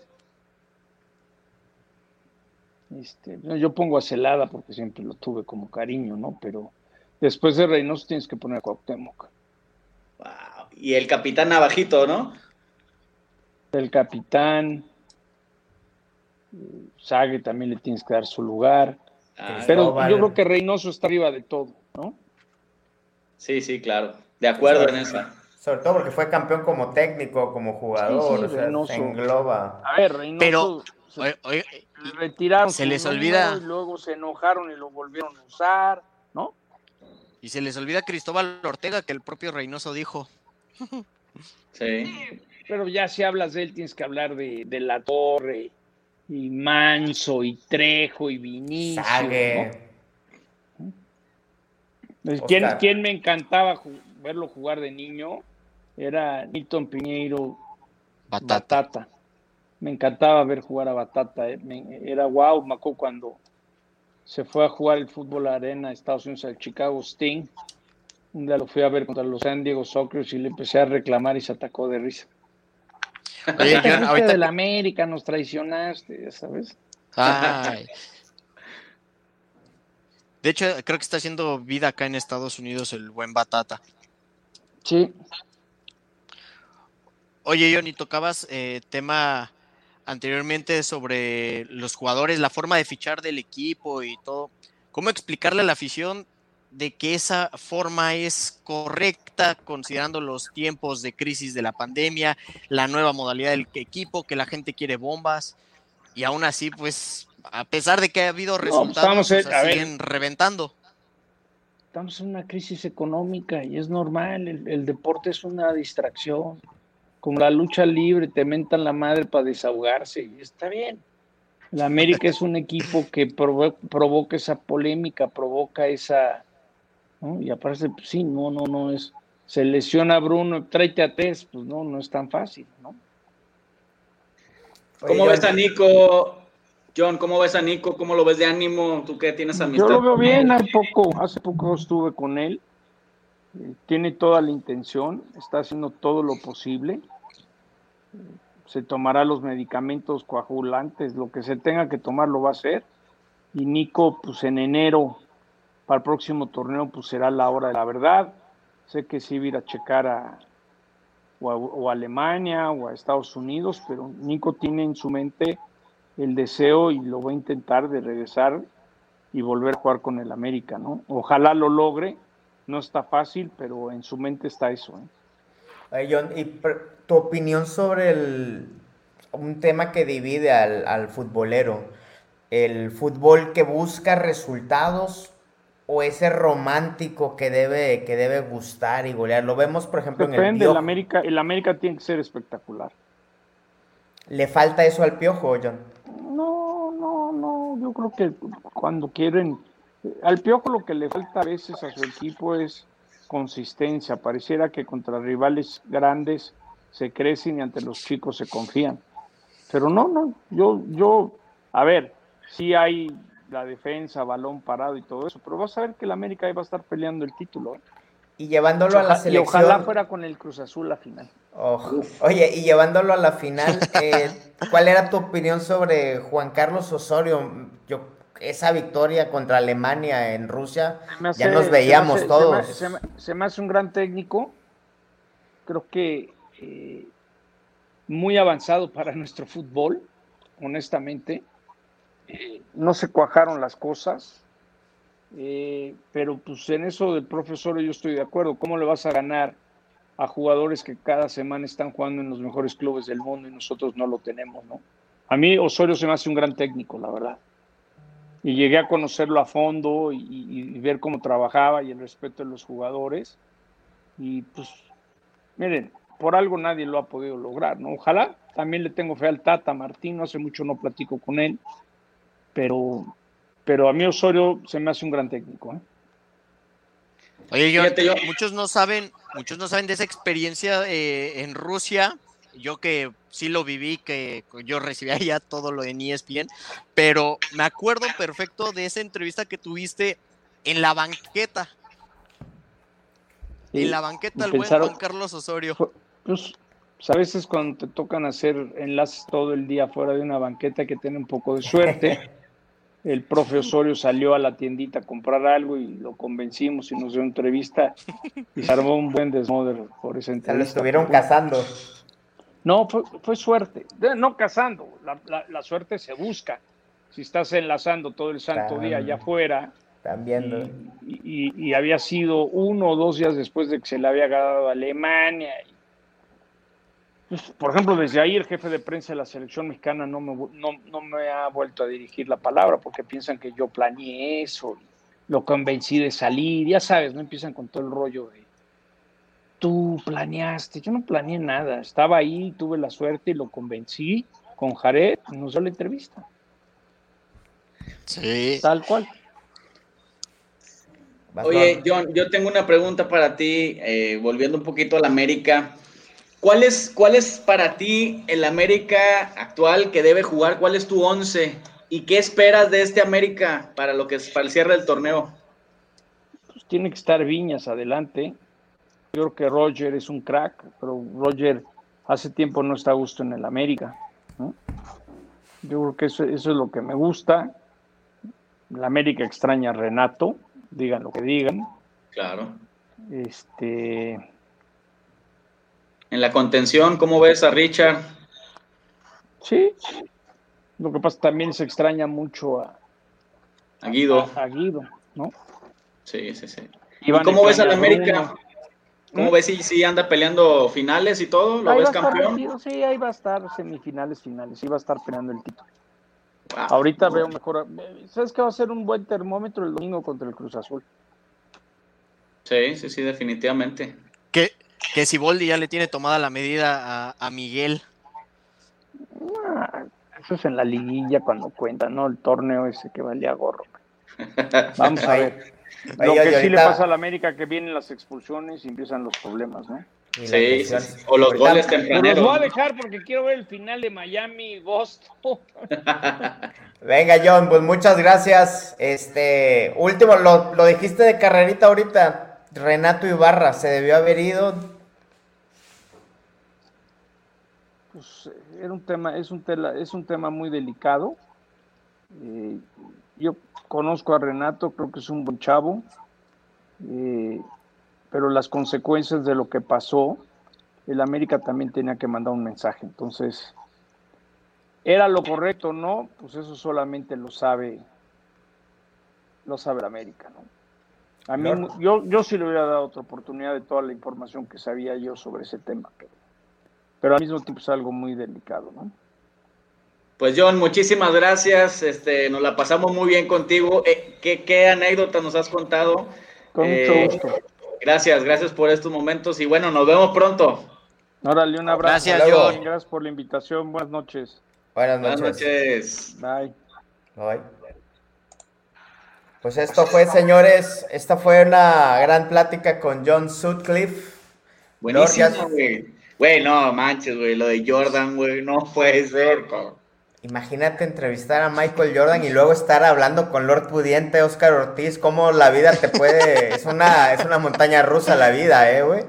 Este, yo pongo a Celada porque siempre lo tuve como cariño, ¿no? Pero después de Reynoso tienes que poner a Cuauhtémoc. Wow. Y el capitán Navajito, ¿no? el capitán. Sague también le tienes que dar su lugar. Ah, pero yo creo que Reynoso está arriba de todo, ¿no? Sí, sí, claro. De acuerdo en eso. Sobre todo porque fue campeón como técnico, como jugador, o sea, engloba. A ver, Reynoso retiraron. Se les olvida. Y luego se enojaron y lo volvieron a usar, ¿no? Y se les olvida Cristóbal Ortega, que el propio Reynoso dijo. Sí. Pero ya si hablas de él, tienes que hablar de, de la torre, y Manso, y Trejo, y Vinicius. ¿Quién, ¿Quién, me encantaba verlo jugar de niño? Era Nilton Piñeiro Batata. Me encantaba ver jugar a Batata. Eh. era wow, acuerdo cuando se fue a jugar el fútbol arena de Estados Unidos al Chicago Sting. Un día lo fui a ver contra los San Diego Soccer y le empecé a reclamar y se atacó de risa. Oye, ahorita de la América nos traicionaste, ¿sabes? De hecho, creo que está haciendo vida acá en Estados Unidos el buen Batata. Sí. Oye, Johnny, tocabas eh, tema anteriormente sobre los jugadores, la forma de fichar del equipo y todo. ¿Cómo explicarle a la afición de que esa forma es correcta considerando los tiempos de crisis de la pandemia, la nueva modalidad del equipo, que la gente quiere bombas y aún así, pues, a pesar de que ha habido pues, resultados, pues, siguen reventando. Estamos en una crisis económica y es normal, el, deporte es una distracción, como la lucha libre, te mentan la madre para desahogarse y está bien. La América es un equipo que provoca esa polémica, provoca esa, y aparece, pues sí, no, no, no es, se lesiona Bruno, tráete a Tess, pues no, no es tan fácil, ¿no? ¿Cómo ves a Nico? John, ¿cómo ves a Nico? ¿Cómo lo ves de ánimo? ¿Tú qué tienes amistad? Yo lo veo bien, hace poco, hace poco estuve con él, eh, tiene toda la intención, está haciendo todo lo posible, se tomará los medicamentos coagulantes, lo que se tenga que tomar lo va a hacer, y Nico, pues en enero para el próximo torneo pues será la hora de la verdad. Sé que sí ir a checar a o, a Alemania o a Estados Unidos, pero Nico tiene en su mente el deseo y lo va a intentar de regresar y volver a jugar con el América, ¿no? Ojalá lo logre, no está fácil, pero en su mente está eso. ¿eh? John, ¿y tu opinión sobre el, un tema que divide al, al futbolero? El fútbol que busca resultados o ese romántico que debe, que debe gustar y golear. Lo vemos, por ejemplo, en el, el América. El América tiene que ser espectacular. ¿Le falta eso al Piojo, John? No, no, no. Yo creo que cuando quieren... Al Piojo lo que le falta a veces a su equipo es consistencia. Pareciera que contra rivales grandes se crecen y ante los chicos se confían. Pero no, no. Yo, yo, a ver, sí hay la defensa, balón parado y todo eso, pero vas a ver que el América va a estar peleando el título. ¿eh? Y llevándolo a la selección. Y ojalá fuera con el Cruz Azul la final. Oye, y llevándolo a la final, eh, ¿cuál era tu opinión sobre Juan Carlos Osorio? Yo, esa victoria contra Alemania en Rusia, ya nos veíamos todos. Se me, hace un gran técnico, creo que eh, muy avanzado para nuestro fútbol, honestamente no se cuajaron las cosas, eh, pero pues en eso del profesor yo estoy de acuerdo. ¿Cómo le vas a ganar a jugadores que cada semana están jugando en los mejores clubes del mundo y nosotros no lo tenemos, no? A mí Osorio se me hace un gran técnico, la verdad. Y llegué a conocerlo a fondo y, y ver cómo trabajaba y el respeto de los jugadores. Y pues, miren, por algo nadie lo ha podido lograr, ¿no? Ojalá. También le tengo fe al Tata Martín, hace mucho no platico con él pero, pero a mí Osorio se me hace un gran técnico. ¿eh? Oye, yo, muchos no saben, muchos no saben de esa experiencia eh, en Rusia. Yo que sí lo viví, que yo recibía ya todo lo de ESPN, pero me acuerdo perfecto de esa entrevista que tuviste en la banqueta. En la banqueta el buen Juan Carlos Osorio. Pues, pues, a veces cuando te tocan hacer enlaces todo el día fuera de una banqueta que tiene un poco de suerte. el profe Osorio salió a la tiendita a comprar algo y lo convencimos y nos dio una entrevista y se armó un buen desmoder por esa entrevista. Se lo estuvieron cazando. No, fue, suerte. No cazando, la, suerte se busca. Si estás enlazando todo el santo día allá afuera. Están Y, y, había sido uno o dos días después de que se le había ganado a Alemania. Pues, por ejemplo, desde ahí el jefe de prensa de la selección mexicana no me, no, me ha vuelto a dirigir la palabra porque piensan que yo planeé eso, lo convencí de salir, ya sabes, no empiezan con todo el rollo de tú planeaste, yo no planeé nada, estaba ahí, tuve la suerte y lo convencí con Jared, nos dio la entrevista. Sí. Tal cual. Oye, John, yo tengo una pregunta para ti, eh, volviendo un poquito a la América. ¿Cuál es, ¿Cuál es para ti el América actual que debe jugar? ¿Cuál es tu once? ¿Y qué esperas de este América para lo que es para el cierre del torneo? Pues tiene que estar Viñas adelante. Yo creo que Roger es un crack, pero Roger hace tiempo no está a gusto en el América. Yo creo que eso, eso es lo que me gusta. La América extraña a Renato, digan lo que digan. Claro. Este en la contención, ¿cómo ves a Richard? Sí, lo que pasa también se extraña mucho a, a Guido. A, Guido, ¿no? Sí, sí, sí. ¿Y cómo ves a la América? ¿Cómo ¿Mm? ves si, si, anda peleando finales y todo? ¿Lo ves campeón? sí, ahí va a estar semifinales, finales, sí va a estar peleando el título. Ahorita veo mejor. ¿Sabes qué va a ser un buen termómetro el domingo contra el Cruz Azul? Sí, sí, sí, definitivamente. ¿Qué, que si Boldi ya le tiene tomada la medida a, Miguel. Ah, eso es en la liguilla cuando cuenta, ¿no? El torneo ese que valía gorro. Vamos a ver. Lo que sí le pasa a la América que vienen las expulsiones y empiezan los problemas, ¿no? Sí, o los goles tempraneros. Los voy a dejar porque quiero ver el final de Miami Boston. Venga, John, pues muchas gracias. Este, último, lo, lo dijiste de carrerita ahorita. Renato Ibarra, ¿se debió haber ido? pues era un tema, es un, tela, es un tema muy delicado. Eh, yo conozco a Renato, creo que es un buen chavo, eh, pero las consecuencias de lo que pasó, el América también tenía que mandar un mensaje. Entonces, ¿era lo correcto o no? Pues eso solamente lo sabe, lo sabe el América, ¿no? A mí, yo, yo sí le hubiera dado otra oportunidad de toda la información que sabía yo sobre ese tema, pero pero al mismo tiempo es algo muy delicado, ¿no? Pues John, muchísimas gracias, este, nos la pasamos muy bien contigo. Eh, ¿qué, anécdota nos has contado? Con mucho eh, gusto. Gracias, gracias por estos momentos y bueno, nos vemos pronto. Órale, un abrazo. Gracias, John. Gracias por la invitación. Buenas noches. Buenas noches. Buenas noches. Bye. Bye. Pues esto fue, señores, esta fue una gran plática con John Sutcliffe. Buenísimo, Güey, no manches, güey, lo de Jordan, güey, no puede ser, Imagínate entrevistar a Michael Jordan y luego estar hablando con Lord Pudiente, Oscar Ortiz, cómo la vida te puede... es, una, es una montaña rusa la vida, ¿eh, güey?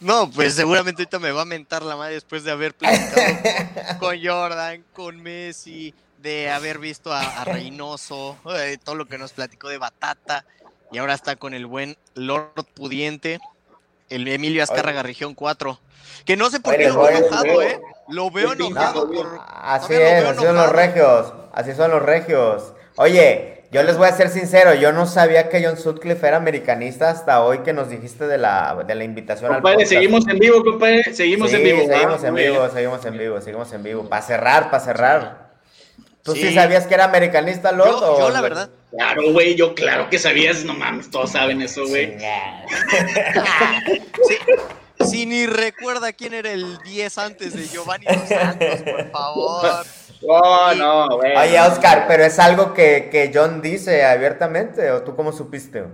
No, pues seguramente ahorita me va a mentar la madre después de haber platicado con Jordan, con Messi, de haber visto a, Reynoso, de todo lo que nos platicó de Batata, y ahora está con el buen Lord Pudiente, el Emilio Azcárraga, región 4. Que no sé por qué lo veo enojado, ¿eh? Lo veo enojado. Así es, así son los regios. Así son los regios. Oye, yo les voy a ser sincero, yo no sabía que John Sutcliffe era americanista hasta hoy que nos dijiste de la, de la invitación al podcast. seguimos en vivo, compadre. Seguimos en vivo. Seguimos en vivo, seguimos en vivo, seguimos en vivo. Para cerrar, para cerrar. ¿Tú sí. sabías que era americanista, Lord? Yo, yo la verdad. Claro, güey, yo claro que sabías, no mames, todos saben eso, güey. sí, si ni recuerda quién era el 10 antes de Giovanni Dos Santos, por favor. Oh, no, güey. Oye, Oscar, pero es algo que, que, John dice abiertamente, ¿o tú cómo supiste?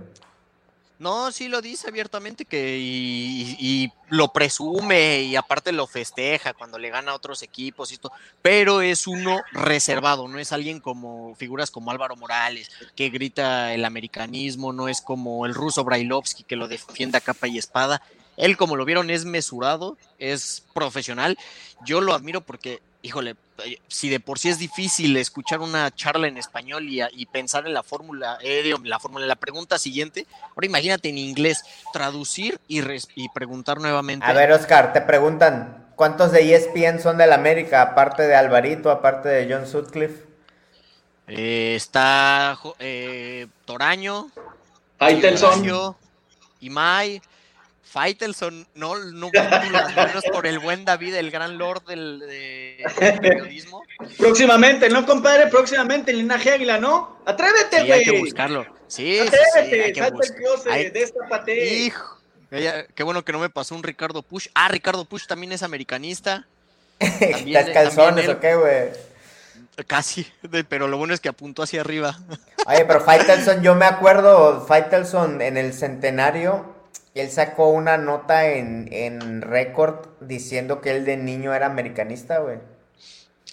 No, sí lo dice abiertamente que y, lo presume y aparte lo festeja cuando le gana a otros equipos y esto, pero es uno reservado, no es alguien como figuras como Álvaro Morales que grita el americanismo, no es como el ruso Brailovsky que lo defiende a capa y espada, él, como lo vieron, es mesurado, es profesional. Yo lo admiro porque, híjole, eh, si de por sí es difícil escuchar una charla en español y, pensar en la fórmula, eh, la fórmula, la pregunta siguiente, ahora imagínate en inglés, traducir y, y preguntar nuevamente. A ver, Oscar, te preguntan, ¿cuántos de ESPN son del América, aparte de Alvarito, aparte de John Sutcliffe? Eh, está eh, Toraño, Aitelson, Imai, Faitelson, no, no las manos por el buen David, el gran lord del, de- del periodismo. Próximamente, ¿no, compadre? Próximamente, el linaje águila, ¿no? Atrévete, Sí, hay güey. que buscarlo. Sí, sí, sí, Atrévete, hay que salta el buscar. closet, Hay- déstápate. Hijo, qué bueno que no me pasó un Ricardo Push. Ah, Ricardo Push también es americanista. También- ¿Estás calzones él. o qué, güey? Casi, de- pero lo bueno es que apuntó hacia arriba. Oye, pero Faitelson, yo me acuerdo, Faitelson en el centenario, él sacó una nota en, en récord diciendo que él de niño era americanista, güey.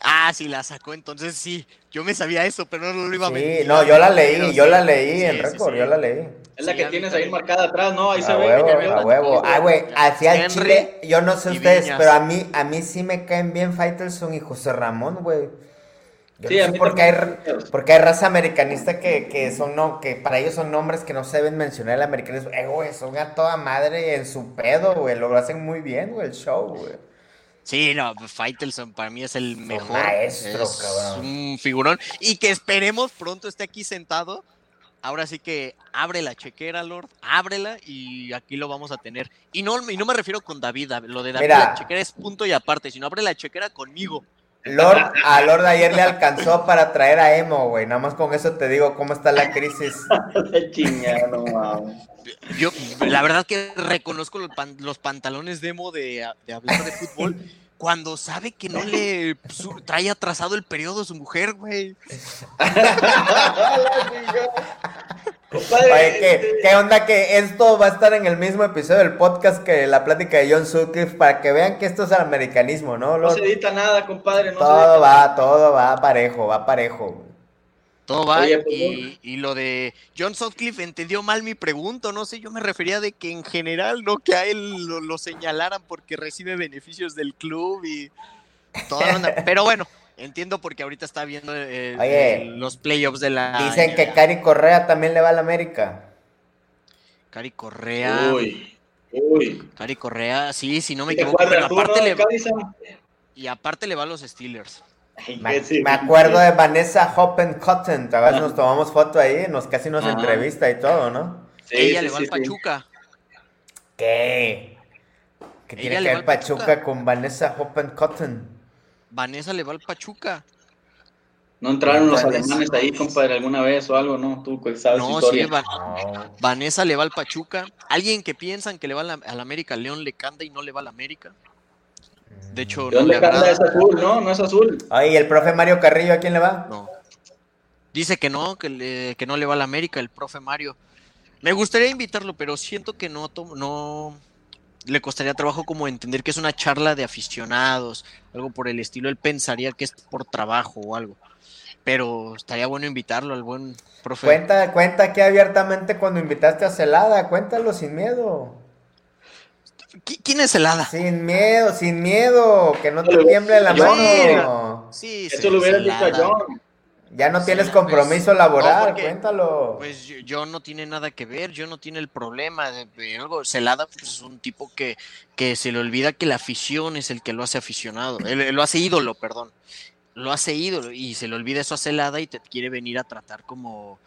Ah, sí, la sacó, entonces sí. Yo me sabía eso, pero no lo iba a Sí, mentir. no, yo la leí, Pero yo sí. la leí Sí, en sí, récord, sí. yo la leí. Es la Sí, que tienes ahí marcada atrás, ¿no? Ahí se A ve. huevo, a huevo. Ah, güey, hacia el Henry Chile, yo no sé ustedes, Viñas. pero a mí, a mí sí me caen bien Faitelson y José Ramón, güey. Yo Sí, no a sé mí por qué hay, porque hay raza americanista que, que son no, que para ellos son nombres que no se deben mencionar el americanismo. Eh, güey, son a toda madre en su pedo, güey. Lo hacen muy bien, güey, el show, güey. Sí, no, pues, Faitelson para mí es el mejor. maestro, es cabrón. un figurón. Y que esperemos pronto esté aquí sentado. Ahora sí que abre la chequera, Lord, ábrela y aquí lo vamos a tener. Y no, y no me refiero con David, lo de David, Mira. la chequera es punto y aparte, sino abre la chequera conmigo. Lord, a Lord ayer le alcanzó para traer a Emo, güey. Nada más con eso te digo cómo está la crisis. Mames. Yo, la verdad que reconozco los, pan- los pantalones demo de, de hablar de fútbol cuando sabe que no le su- trae atrasado el periodo su mujer, güey. Compadre, Oye, ¿qué, qué onda que esto va a estar en el mismo episodio del podcast que la plática de John Sutcliffe para que vean que esto es el americanismo, ¿no? no se edita nada, compadre. No se todo va, todo va parejo, va parejo. Todo va Oye, pues, y, y lo de John Sutcliffe entendió mal mi pregunta, no sé, yo me refería de que en general, no que a él lo, lo señalaran porque recibe beneficios del club y toda la onda. Pero bueno, entiendo porque ahorita está viendo eh, Oye, eh, los playoffs de la Dicen que. Cari Correa también le va a la América. Cari Correa, Uy, uy. Cari Correa, sí, si no me ¿Te equivoco, pero aparte le, Sam? y aparte le va a los Steelers. Ay, Me, qué sí. me acuerdo de Vanessa Hoppen Cotton. A veces nos tomamos foto ahí, nos casi nos Ajá. entrevista y todo, ¿no? Sí, Ella sí, le va sí, al sí. Pachuca. ¿Qué? ¿Qué Ella tiene que va ver Pachuca, Pachuca. con Vanessa Hoppen Cotton? Vanessa le va al Pachuca. ¿No entraron los Vanessa. alemanes ahí, compadre, alguna vez o algo, no? Tú sabes No, historia. sí, Va- No. Vanessa le va al Pachuca. Alguien que piensan que le va a la, América, León le canta y no le va a la América. De hecho, ¿De no le canta? Es azul, ¿no? No es azul. Oye, ¿y el profe Mario Carrillo a quién le va? No. Dice que no, que, le- que no le va a la América, el profe Mario. Me gustaría invitarlo, pero siento que no, no le costaría trabajo como entender que es una charla de aficionados, algo por el estilo. Él pensaría que es por trabajo o algo. Pero estaría bueno invitarlo al buen profe. Cuenta, cuenta aquí abiertamente cuando invitaste a Celada, cuéntalo sin miedo. ¿Qui- ¿Quién es Helada? Sin miedo, sin miedo, que no te tiemble la mano. Sí, sí, lo hubieras dicho a Celada. John. Ya no tienes Sí, compromiso pues, laboral, no, porque, cuéntalo. Pues yo, yo no tiene nada que ver, yo no tiene el problema de, de algo. Celada pues, es un tipo que, que se le olvida que la afición es el que lo hace aficionado, él, él lo hace ídolo, perdón. Lo hace ídolo y se le olvida eso a Celada y te quiere venir a tratar como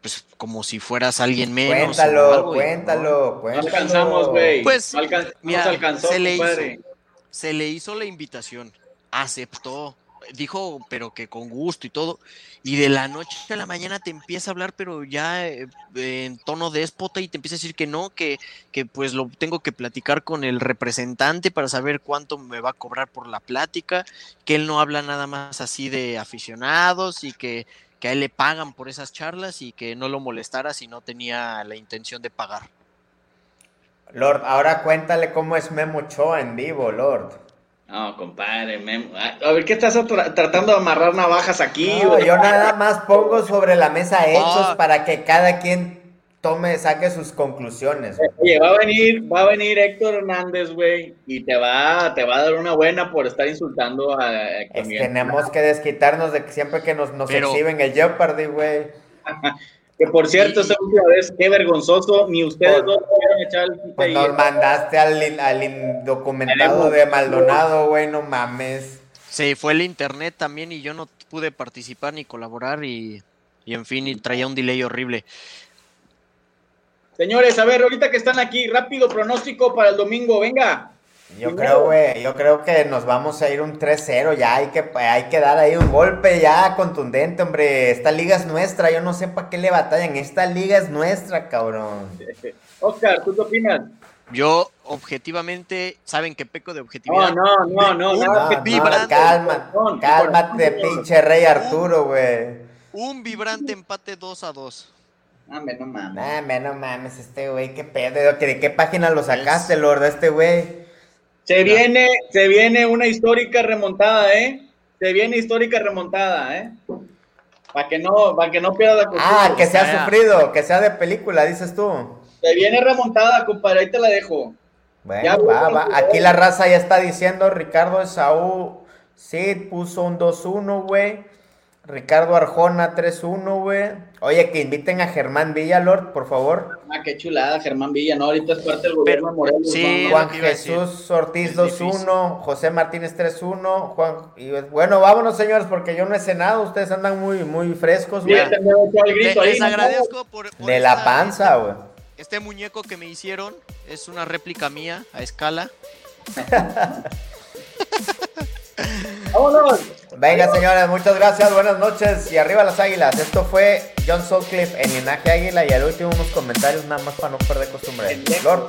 pues como si fueras alguien menos. o cuéntalo, algo, cuéntalo, No cuéntalo. alcanzamos, güey. Pues, alcan- mira, alcanzó, se le hizo. Se le hizo la invitación, aceptó, dijo, pero que con gusto y todo, y de la noche a la mañana te empieza a hablar, pero ya eh, en tono déspota y te empieza a decir que no, que, que pues lo tengo que platicar con el representante para saber cuánto me va a cobrar por la plática, que él no habla nada más así de aficionados y que, que a él le pagan por esas charlas y que no lo molestara si no tenía la intención de pagar. Lord, ahora cuéntale cómo es Memo Ochoa en vivo, Lord. No, compadre. Memo. A ver, ¿qué estás tra- tratando de amarrar navajas aquí? No, güey? yo nada más pongo sobre la mesa hechos Ah. para que cada quien tome, saque sus conclusiones. güey. Oye, va a venir, va a venir Héctor Hernández, güey, y te va, te va a dar una buena por estar insultando a, a Es- tenemos que desquitarnos de que siempre que nos, nos Pero- exhiben el Jeopardy, güey. Que por cierto, Y- esta última vez, qué vergonzoso, ni ustedes Por- dos pudieron echar el Pues nos mandaste al, al indocumentado de Maldonado, güey, no mames. Se fue el internet también y yo no pude participar ni colaborar y, y en fin, y traía un delay horrible. Señores, a ver, ahorita que están aquí, rápido pronóstico para el domingo, venga. Yo creo, güey, yo creo que nos vamos a ir un 3-0, ya hay que, hay que dar ahí un golpe ya contundente, hombre. Esta liga es nuestra, yo no sé para qué le batallan, esta liga es nuestra, cabrón. Oscar, ¿tú qué opinas? Yo, objetivamente, saben que peco de objetividad. No, no, no, no, Un que- vibrante. calma, cálmate, pinche rey Arturo, güey. Un vibrante empate 2 a 2. Hombre, no mames. Nah, me, no mames, este güey, qué pedo, ¿que ¿de qué página lo sacaste, Lord, de este güey? Se viene, se viene una histórica remontada, ¿eh? Se viene histórica remontada, ¿eh? Para que no, para que no pierda la costumbre. Ah, que sea sea. sufrido, que sea de película, dices tú. Se viene remontada, compadre, ahí te la dejo. Bueno, Ya, va, va. güey. Aquí la raza ya está diciendo, Ricardo Esaú, sí, puso un 2-1, güey. Ricardo Arjona 3-1, güey. Oye, que inviten a Germán Villalord, por favor. Ah, qué chulada, Germán Villa, ¿no? Ahorita es parte del gobierno de Morelos. sí, ¿no? lo Juan. Jesús Ortiz Es 2-1, José Martínez 3-1, Juan y bueno, vámonos señores porque yo no he cenado, ustedes andan muy muy frescos, güey. Les ¿no? agradezco por, por De la panza, güey. Este muñeco que me hicieron es una réplica mía a escala. Vámonos. Venga, señores, muchas gracias, buenas noches y arriba las águilas. Esto fue John Sutcliffe en Linaje Águila y al último unos comentarios nada más para no perder costumbre. Lord.